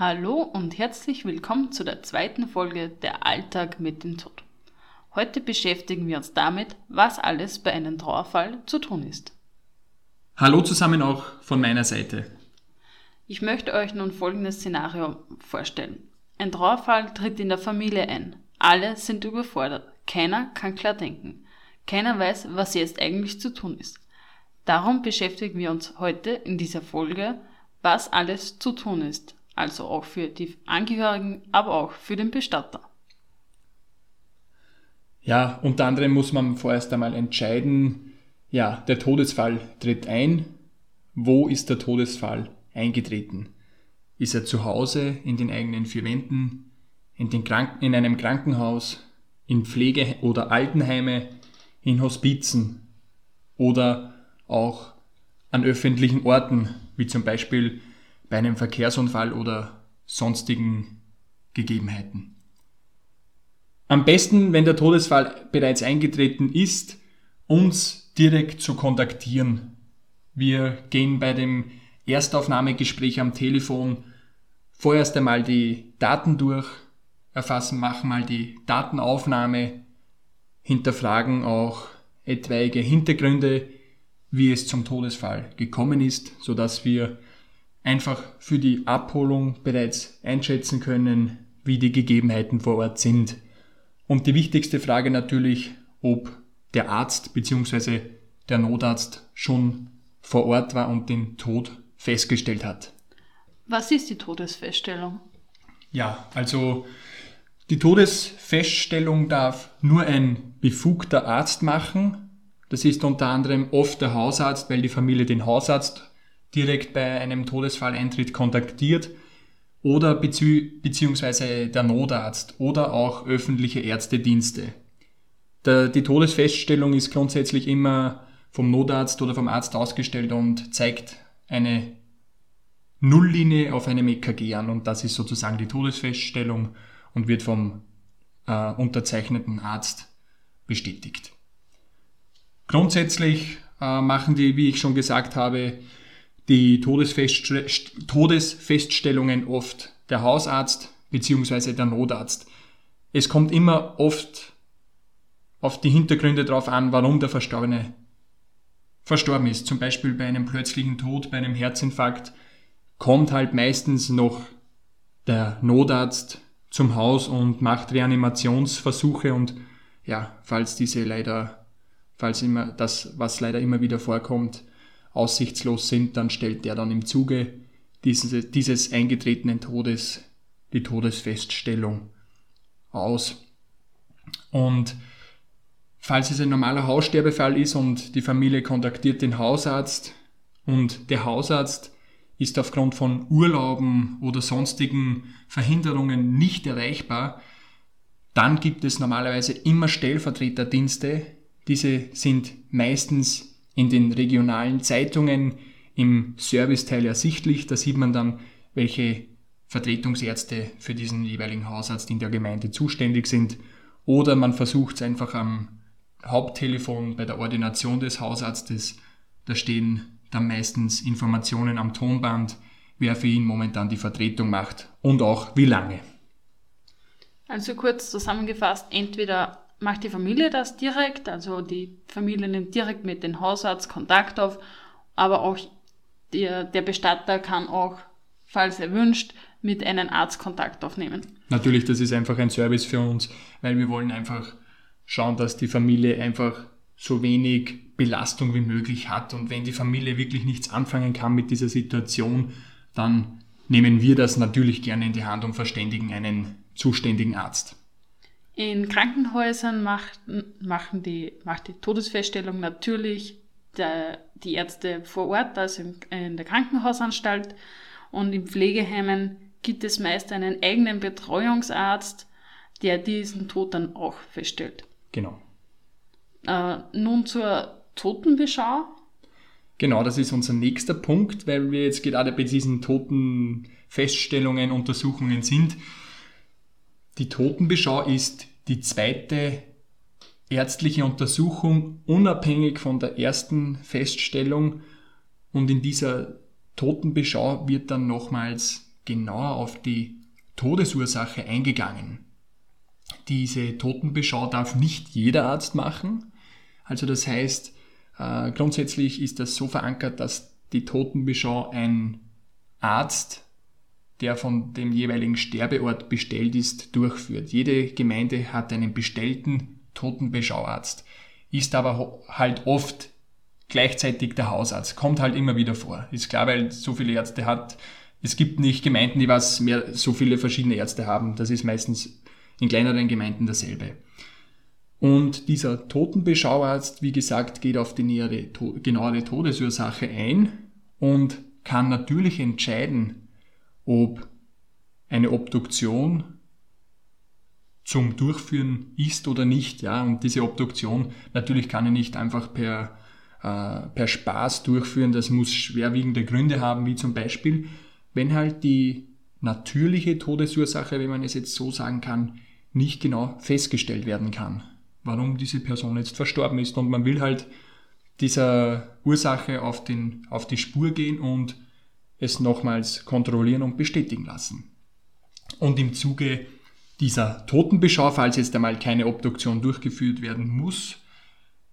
Hallo und herzlich willkommen zu der zweiten Folge Der Alltag mit dem Tod. Heute beschäftigen wir uns damit, was alles bei einem Trauerfall zu tun ist. Hallo zusammen auch von meiner Seite. Ich möchte euch nun folgendes Szenario vorstellen. Ein Trauerfall tritt in der Familie ein. Alle sind überfordert. Keiner kann klar denken. Keiner weiß, was jetzt eigentlich zu tun ist. Darum beschäftigen wir uns heute in dieser Folge, was alles zu tun ist, also auch für die Angehörigen, aber auch für den Bestatter. Ja, unter anderem muss man vorerst einmal entscheiden, ja, der Todesfall tritt ein. Wo ist der Todesfall eingetreten? Ist er zu Hause, in den eigenen vier Wänden, in, den Kranken in einem Krankenhaus, in Pflege- oder Altenheime, in Hospizen oder auch an öffentlichen Orten, wie zum Beispiel bei einem Verkehrsunfall oder sonstigen Gegebenheiten. Am besten, wenn der Todesfall bereits eingetreten ist, uns direkt zu kontaktieren. Wir gehen bei dem Erstaufnahmegespräch am Telefon vorerst einmal die Daten durch, erfassen, machen mal die Datenaufnahme, hinterfragen auch etwaige Hintergründe, wie es zum Todesfall gekommen ist, so dass wir einfach für die Abholung bereits einschätzen können, wie die Gegebenheiten vor Ort sind. Und die wichtigste Frage natürlich, ob der Arzt bzw. der Notarzt schon vor Ort war und den Tod festgestellt hat. Was ist die Todesfeststellung? Ja, also die Todesfeststellung darf nur ein befugter Arzt machen. Das ist unter anderem oft der Hausarzt, weil die Familie den Hausarzt direkt bei einem Todesfalleintritt kontaktiert oder bezieh beziehungsweise der Notarzt oder auch öffentliche Ärztedienste. Der, die Todesfeststellung ist grundsätzlich immer vom Notarzt oder vom Arzt ausgestellt und zeigt eine Nulllinie auf einem EKG an und das ist sozusagen die Todesfeststellung und wird vom äh, unterzeichneten Arzt bestätigt. Grundsätzlich äh, machen die, wie ich schon gesagt habe, die Todesfestst Todesfeststellungen oft der Hausarzt bzw. der Notarzt. Es kommt immer oft auf die Hintergründe drauf an, warum der Verstorbene verstorben ist. Zum Beispiel bei einem plötzlichen Tod, bei einem Herzinfarkt kommt halt meistens noch der Notarzt zum Haus und macht Reanimationsversuche und ja, falls diese leider, falls immer das, was leider immer wieder vorkommt, aussichtslos sind, dann stellt der dann im Zuge dieses, dieses eingetretenen Todes die Todesfeststellung aus. Und falls es ein normaler Haussterbefall ist und die Familie kontaktiert den Hausarzt und der Hausarzt ist aufgrund von Urlauben oder sonstigen Verhinderungen nicht erreichbar, dann gibt es normalerweise immer Stellvertreterdienste. Diese sind meistens in den regionalen Zeitungen im Serviceteil ersichtlich. Da sieht man dann, welche Vertretungsärzte für diesen jeweiligen Hausarzt in der Gemeinde zuständig sind. Oder man versucht es einfach am Haupttelefon bei der Ordination des Hausarztes. Da stehen dann meistens Informationen am Tonband, wer für ihn momentan die Vertretung macht und auch wie lange. Also kurz zusammengefasst, entweder macht die Familie das direkt, also die Familie nimmt direkt mit dem Hausarzt Kontakt auf, aber auch der, der Bestatter kann auch, falls er wünscht, mit einem Arzt Kontakt aufnehmen. Natürlich, das ist einfach ein Service für uns, weil wir wollen einfach schauen, dass die Familie einfach so wenig Belastung wie möglich hat. Und wenn die Familie wirklich nichts anfangen kann mit dieser Situation, dann nehmen wir das natürlich gerne in die Hand und verständigen einen zuständigen Arzt. In Krankenhäusern macht, machen die, macht die Todesfeststellung natürlich der, die Ärzte vor Ort, also in der Krankenhausanstalt. Und in Pflegeheimen gibt es meist einen eigenen Betreuungsarzt, der diesen Tod dann auch feststellt. Genau. Äh, nun zur Totenbeschau. Genau, das ist unser nächster Punkt, weil wir jetzt gerade bei diesen Totenfeststellungen, Untersuchungen sind. Die Totenbeschau ist die zweite ärztliche Untersuchung unabhängig von der ersten Feststellung und in dieser Totenbeschau wird dann nochmals genauer auf die Todesursache eingegangen. Diese Totenbeschau darf nicht jeder Arzt machen. Also das heißt, äh, grundsätzlich ist das so verankert, dass die Totenbeschau ein Arzt, der von dem jeweiligen Sterbeort bestellt ist, durchführt. Jede Gemeinde hat einen bestellten Totenbeschauarzt, ist aber halt oft gleichzeitig der Hausarzt. Kommt halt immer wieder vor. Ist klar, weil so viele Ärzte hat. Es gibt nicht Gemeinden, die was mehr so viele verschiedene Ärzte haben. Das ist meistens in kleineren Gemeinden dasselbe. Und dieser Totenbeschauarzt, wie gesagt, geht auf die nähere, genauere Todesursache ein und kann natürlich entscheiden, ob eine Obduktion zum Durchführen ist oder nicht. Ja, und diese Obduktion natürlich kann er nicht einfach per, äh, per Spaß durchführen. Das muss schwerwiegende Gründe haben, wie zum Beispiel, wenn halt die natürliche Todesursache, wenn man es jetzt so sagen kann, nicht genau festgestellt werden kann, warum diese Person jetzt verstorben ist. Und man will halt dieser Ursache auf, den, auf die Spur gehen und es nochmals kontrollieren und bestätigen lassen. Und im Zuge dieser Totenbeschau, falls jetzt einmal keine Obduktion durchgeführt werden muss,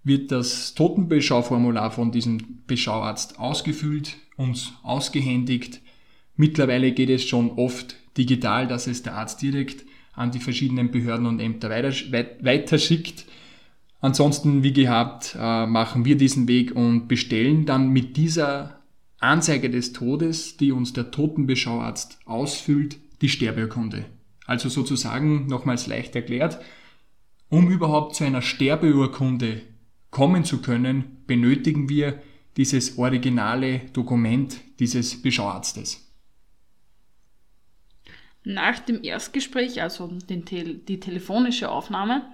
wird das Totenbeschauformular von diesem Beschauarzt ausgefüllt, uns ausgehändigt. Mittlerweile geht es schon oft digital, dass es der Arzt direkt an die verschiedenen Behörden und Ämter weiterschickt. Ansonsten, wie gehabt, äh, machen wir diesen Weg und bestellen dann mit dieser Anzeige des Todes, die uns der Totenbeschauarzt ausfüllt, die Sterbeurkunde. Also sozusagen, nochmals leicht erklärt, um überhaupt zu einer Sterbeurkunde kommen zu können, benötigen wir dieses originale Dokument dieses Beschauarztes. Nach dem Erstgespräch, also den, die telefonische Aufnahme,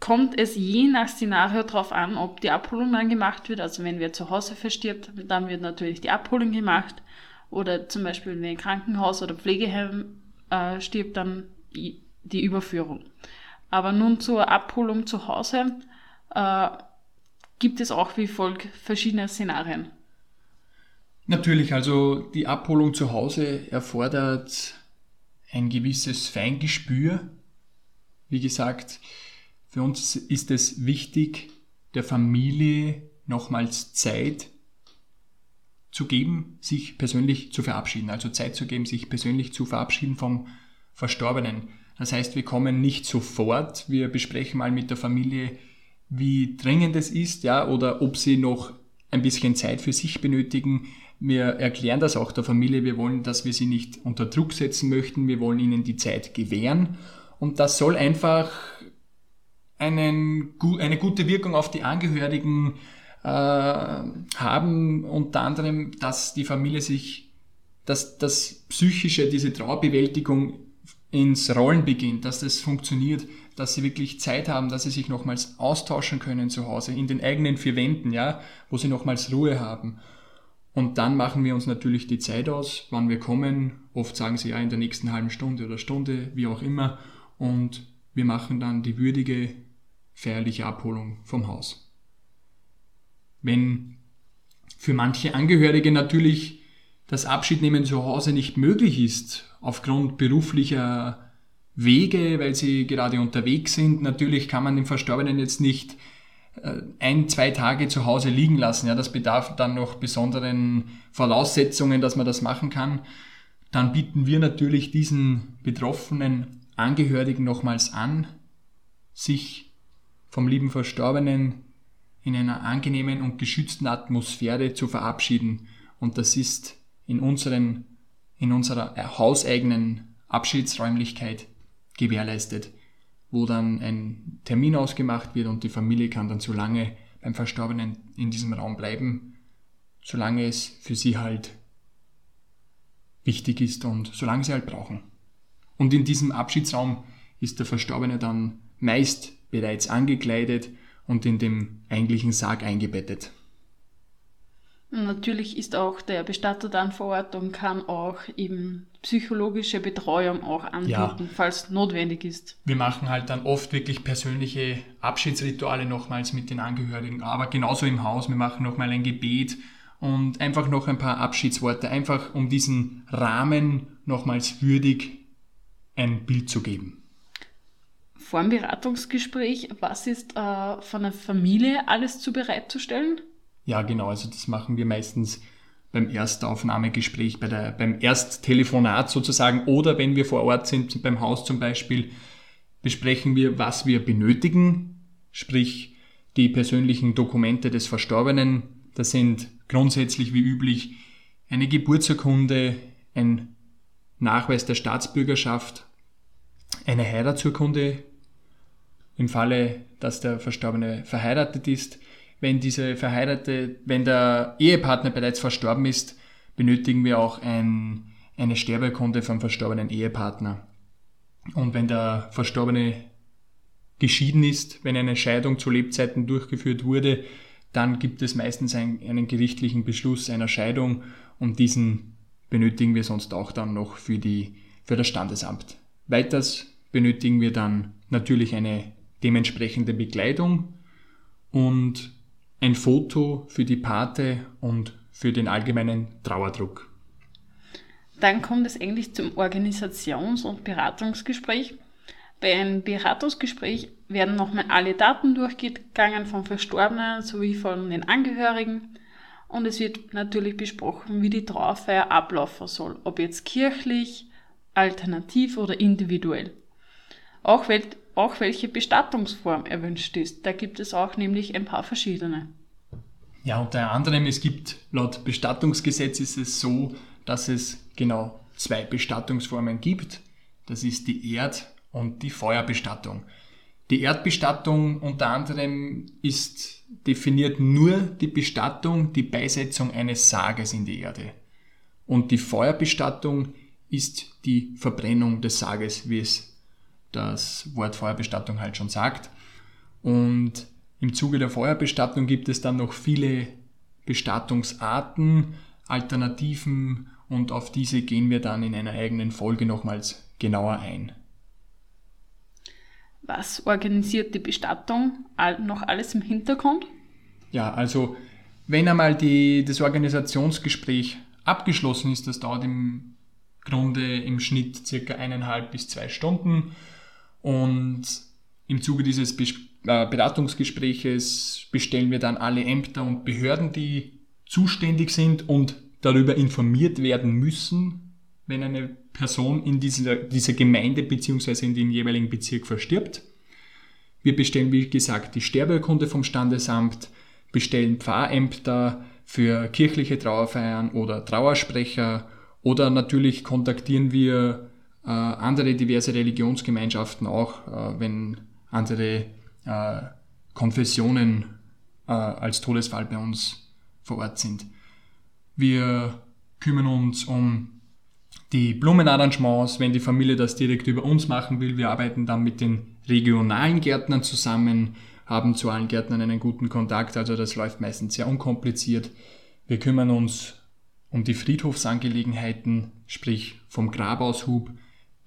kommt es je nach Szenario darauf an, ob die Abholung dann gemacht wird. Also wenn wer zu Hause verstirbt, dann wird natürlich die Abholung gemacht. Oder zum Beispiel, wenn ein Krankenhaus oder Pflegeheim äh, stirbt, dann die Überführung. Aber nun zur Abholung zu Hause äh, gibt es auch wie folgt verschiedene Szenarien. Natürlich, also die Abholung zu Hause erfordert ein gewisses Feingespür. Wie gesagt, für uns ist es wichtig, der Familie nochmals Zeit zu geben, sich persönlich zu verabschieden. Also Zeit zu geben, sich persönlich zu verabschieden vom Verstorbenen. Das heißt, wir kommen nicht sofort, wir besprechen mal mit der Familie, wie dringend es ist, ja, oder ob sie noch ein bisschen Zeit für sich benötigen. Wir erklären das auch der Familie. Wir wollen, dass wir sie nicht unter Druck setzen möchten. Wir wollen ihnen die Zeit gewähren. Und das soll einfach einen, eine gute Wirkung auf die Angehörigen äh, haben, unter anderem, dass die Familie sich, dass das Psychische, diese Trauerbewältigung ins Rollen beginnt, dass das funktioniert, dass sie wirklich Zeit haben, dass sie sich nochmals austauschen können zu Hause, in den eigenen vier Wänden, ja, wo sie nochmals Ruhe haben. Und dann machen wir uns natürlich die Zeit aus, wann wir kommen. Oft sagen sie ja in der nächsten halben Stunde oder Stunde, wie auch immer. Und wir machen dann die würdige feierliche Abholung vom Haus. Wenn für manche Angehörige natürlich das Abschiednehmen zu Hause nicht möglich ist, aufgrund beruflicher Wege, weil sie gerade unterwegs sind, natürlich kann man den Verstorbenen jetzt nicht äh, ein, zwei Tage zu Hause liegen lassen. Ja, das bedarf dann noch besonderen Voraussetzungen, dass man das machen kann. Dann bieten wir natürlich diesen betroffenen Angehörigen nochmals an, sich vom lieben Verstorbenen in einer angenehmen und geschützten Atmosphäre zu verabschieden. Und das ist in, unseren, in unserer hauseigenen Abschiedsräumlichkeit gewährleistet, wo dann ein Termin ausgemacht wird und die Familie kann dann so lange beim Verstorbenen in diesem Raum bleiben, solange es für sie halt wichtig ist und solange sie halt brauchen. Und in diesem Abschiedsraum ist der Verstorbene dann meist bereits angekleidet und in dem eigentlichen Sarg eingebettet. Natürlich ist auch der Bestatter dann vor Ort und kann auch eben psychologische Betreuung auch anbieten, ja. falls notwendig ist. Wir machen halt dann oft wirklich persönliche Abschiedsrituale nochmals mit den Angehörigen, aber genauso im Haus. Wir machen nochmal ein Gebet und einfach noch ein paar Abschiedsworte, einfach um diesen Rahmen nochmals würdig ein Bild zu geben. Vor dem Beratungsgespräch, was ist äh, von der Familie alles zu bereitzustellen? Ja, genau, also das machen wir meistens beim Erstaufnahmegespräch, bei der, beim Ersttelefonat sozusagen oder wenn wir vor Ort sind, beim Haus zum Beispiel, besprechen wir, was wir benötigen, sprich die persönlichen Dokumente des Verstorbenen. Das sind grundsätzlich wie üblich eine Geburtsurkunde, ein Nachweis der Staatsbürgerschaft, eine Heiratsurkunde im Falle, dass der Verstorbene verheiratet ist. Wenn diese verheiratete, wenn der Ehepartner bereits verstorben ist, benötigen wir auch ein, eine Sterbeurkunde vom verstorbenen Ehepartner. Und wenn der Verstorbene geschieden ist, wenn eine Scheidung zu Lebzeiten durchgeführt wurde, dann gibt es meistens einen, einen gerichtlichen Beschluss einer Scheidung und diesen benötigen wir sonst auch dann noch für, die, für das Standesamt. Weiters benötigen wir dann natürlich eine dementsprechende Bekleidung und ein Foto für die Pate und für den allgemeinen Trauerdruck. Dann kommt es eigentlich zum Organisations- und Beratungsgespräch. Bei einem Beratungsgespräch werden nochmal alle Daten durchgegangen vom Verstorbenen sowie von den Angehörigen und es wird natürlich besprochen, wie die Trauerfeier ablaufen soll, ob jetzt kirchlich, alternativ oder individuell. Auch, wel auch welche Bestattungsform erwünscht ist. Da gibt es auch nämlich ein paar verschiedene. Ja, unter anderem, es gibt laut Bestattungsgesetz ist es so, dass es genau zwei Bestattungsformen gibt. Das ist die Erd- und die Feuerbestattung. Die Erdbestattung unter anderem ist definiert nur die Bestattung, die Beisetzung eines Sarges in die Erde. Und die Feuerbestattung ist die Verbrennung des Sarges, wie es das Wort Feuerbestattung halt schon sagt. Und im Zuge der Feuerbestattung gibt es dann noch viele Bestattungsarten, Alternativen und auf diese gehen wir dann in einer eigenen Folge nochmals genauer ein. Was organisiert die Bestattung noch alles im Hintergrund? Ja, also wenn einmal die, das Organisationsgespräch abgeschlossen ist, das dauert im Grunde im Schnitt circa eineinhalb bis zwei Stunden und im Zuge dieses äh, Beratungsgespräches bestellen wir dann alle Ämter und Behörden, die zuständig sind und darüber informiert werden müssen, wenn eine Person in dieser, dieser Gemeinde bzw. in dem jeweiligen Bezirk verstirbt. Wir bestellen, wie gesagt, die Sterbeurkunde vom Standesamt, bestellen Pfarrämter für kirchliche Trauerfeiern oder Trauersprecher oder natürlich kontaktieren wir äh, andere diverse Religionsgemeinschaften auch, äh, wenn andere äh, Konfessionen äh, als Todesfall bei uns vor Ort sind. Wir kümmern uns um die Blumenarrangements, wenn die Familie das direkt über uns machen will. Wir arbeiten dann mit den regionalen Gärtnern zusammen, haben zu allen Gärtnern einen guten Kontakt, also das läuft meistens sehr unkompliziert. Wir kümmern uns um die Friedhofsangelegenheiten, sprich vom Grabaushub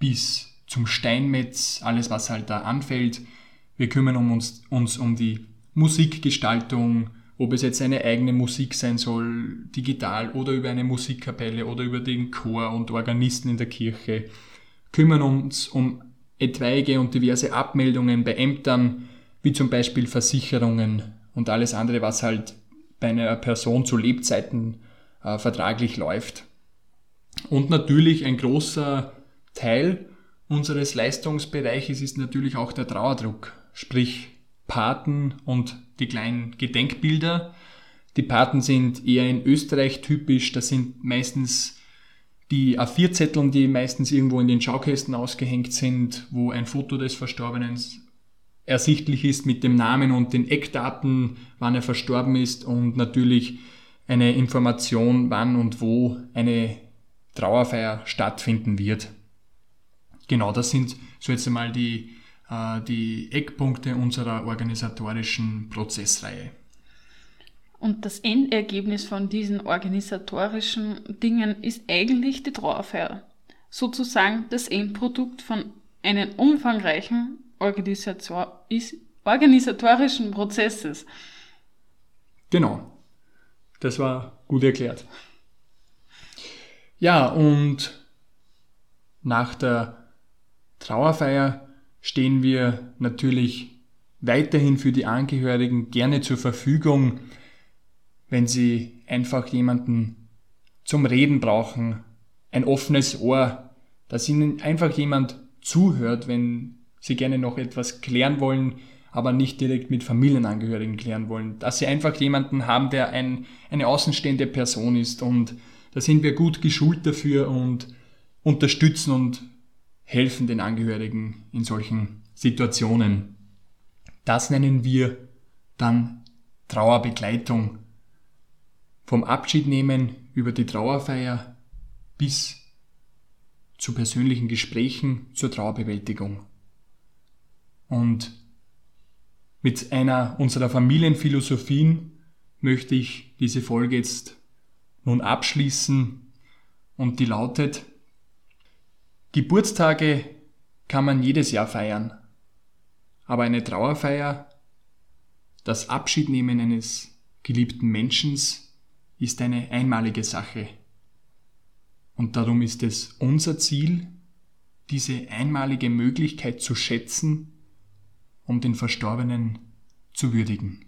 bis zum Steinmetz, alles was halt da anfällt. Wir kümmern uns, uns um die Musikgestaltung, ob es jetzt eine eigene Musik sein soll, digital oder über eine Musikkapelle oder über den Chor und Organisten in der Kirche, kümmern uns um etwaige und diverse Abmeldungen bei Ämtern, wie zum Beispiel Versicherungen und alles andere, was halt bei einer Person zu Lebzeiten äh, vertraglich läuft. Und natürlich ein großer Teil unseres Leistungsbereiches ist natürlich auch der Trauerdruck, sprich Paten und die kleinen Gedenkbilder. Die Paten sind eher in Österreich typisch, das sind meistens die A4-Zetteln, die meistens irgendwo in den Schaukästen ausgehängt sind, wo ein Foto des Verstorbenen ersichtlich ist mit dem Namen und den Eckdaten, wann er verstorben ist und natürlich eine Information, wann und wo eine Trauerfeier stattfinden wird. Genau, das sind so jetzt einmal die äh, die Eckpunkte unserer organisatorischen Prozessreihe. Und das Endergebnis von diesen organisatorischen Dingen ist eigentlich die Trauerfeier. Sozusagen das Endprodukt von einem umfangreichen Organisator organisatorischen Prozesses. Genau. Das war Gut erklärt. Ja, und nach der Trauerfeier stehen wir natürlich weiterhin für die Angehörigen gerne zur Verfügung, wenn sie einfach jemanden zum Reden brauchen, ein offenes Ohr, dass ihnen einfach jemand zuhört, wenn sie gerne noch etwas klären wollen, aber nicht direkt mit Familienangehörigen klären wollen. Dass sie einfach jemanden haben, der ein, eine außenstehende Person ist und da sind wir gut geschult dafür und unterstützen und helfen den Angehörigen in solchen Situationen. Das nennen wir dann Trauerbegleitung. Vom Abschied nehmen über die Trauerfeier bis zu persönlichen Gesprächen zur Trauerbewältigung. Und mit einer unserer Familienphilosophien möchte ich diese Folge jetzt nun abschließen und die lautet, Geburtstage kann man jedes Jahr feiern, aber eine Trauerfeier, das Abschiednehmen eines geliebten Menschen ist eine einmalige Sache. Und darum ist es unser Ziel, diese einmalige Möglichkeit zu schätzen, um den Verstorbenen zu würdigen.